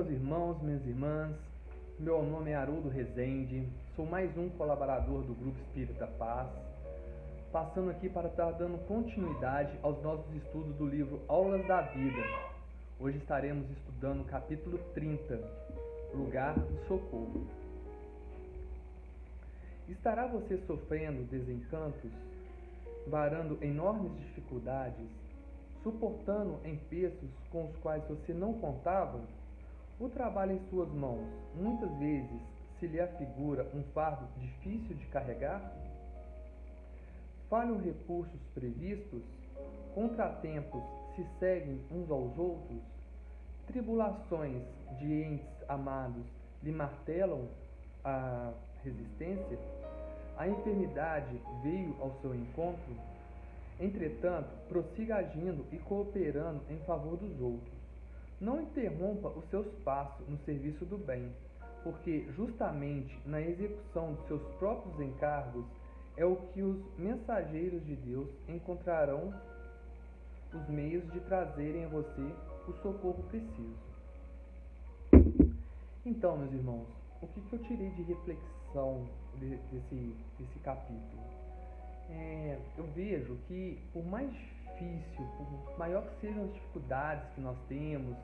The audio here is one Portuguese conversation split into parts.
irmãos, minhas irmãs, meu nome é Haroldo Rezende, sou mais um colaborador do Grupo Espírita Paz, passando aqui para estar dando continuidade aos nossos estudos do livro Aulas da Vida. Hoje estaremos estudando o capítulo 30, Lugar do Socorro. Estará você sofrendo desencantos, varando enormes dificuldades, suportando empeços com os quais você não contava? O trabalho em suas mãos muitas vezes se lhe afigura um fardo difícil de carregar? Falham recursos previstos? Contratempos se seguem uns aos outros? Tribulações de entes amados lhe martelam a resistência? A enfermidade veio ao seu encontro? Entretanto, prossiga agindo e cooperando em favor dos outros. Não interrompa os seus passos no serviço do bem, porque justamente na execução de seus próprios encargos é o que os mensageiros de Deus encontrarão os meios de trazerem a você o socorro preciso. Então, meus irmãos, o que, eu tirei de reflexão desse, desse capítulo? É, eu vejo que, por mais difícil, por maior que sejam as dificuldades que nós temos,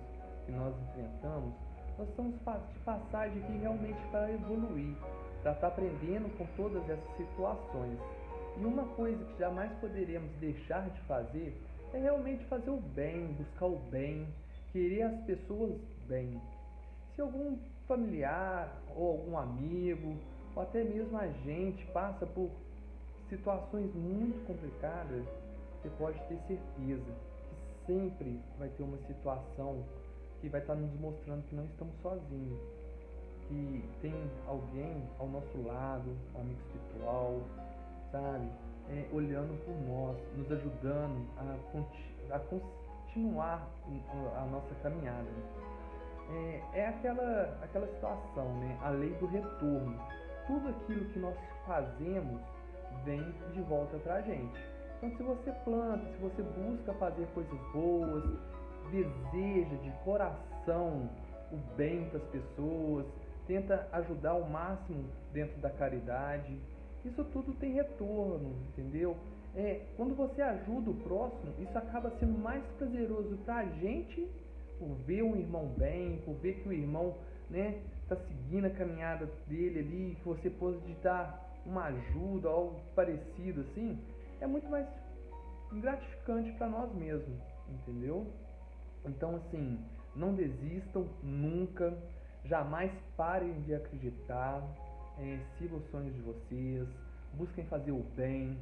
que nós enfrentamos, nós estamos de passagem aqui realmente para evoluir, para estar aprendendo com todas essas situações. E uma coisa que jamais poderemos deixar de fazer é realmente fazer o bem, buscar o bem, querer as pessoas bem. Se algum familiar ou algum amigo, ou até mesmo a gente passa por situações muito complicadas, você pode ter certeza que sempre vai ter uma situação que vai estar nos mostrando que não estamos sozinhos, que tem alguém ao nosso lado, um amigo espiritual, sabe, é, olhando por nós, nos ajudando a, a continuar a nossa caminhada. É, é aquela, aquela situação, né? a lei do retorno. Tudo aquilo que nós fazemos vem de volta para a gente. Então, se você planta, se você busca fazer coisas boas, deseja de coração o bem para as pessoas, tenta ajudar ao máximo dentro da caridade, isso tudo tem retorno, entendeu? É, quando você ajuda o próximo, isso acaba sendo mais prazeroso para a gente por ver um irmão bem, por ver que o irmão né, está seguindo a caminhada dele ali, que você pode dar uma ajuda, algo parecido assim, é muito mais gratificante para nós mesmos, entendeu? Então, assim, não desistam nunca, jamais parem de acreditar, é, sigam os sonhos de vocês, busquem fazer o bem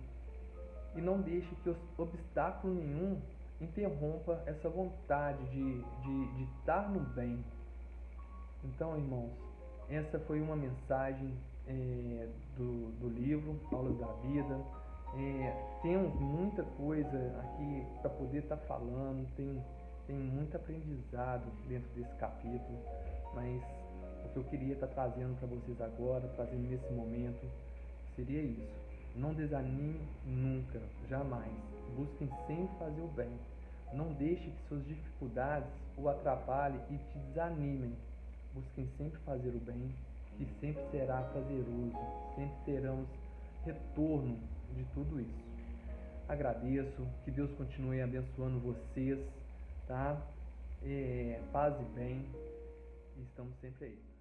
e não deixe que os obstáculo nenhum interrompa essa vontade de, de, de estar no bem. Então, irmãos, essa foi uma mensagem é, do, do livro Aulas da Vida. É, temos muita coisa aqui para poder estar tá falando, tem, tem muito aprendizado dentro desse capítulo, mas o que eu queria estar tá trazendo para vocês agora, trazendo nesse momento, seria isso. Não desanime nunca, jamais. Busquem sempre fazer o bem. Não deixe que suas dificuldades o atrapalhem e te desanimem. Busquem sempre fazer o bem que sempre será prazeroso, sempre teremos retorno de tudo isso. Agradeço, que Deus continue abençoando vocês, tá? É, paz e bem, estamos sempre aí.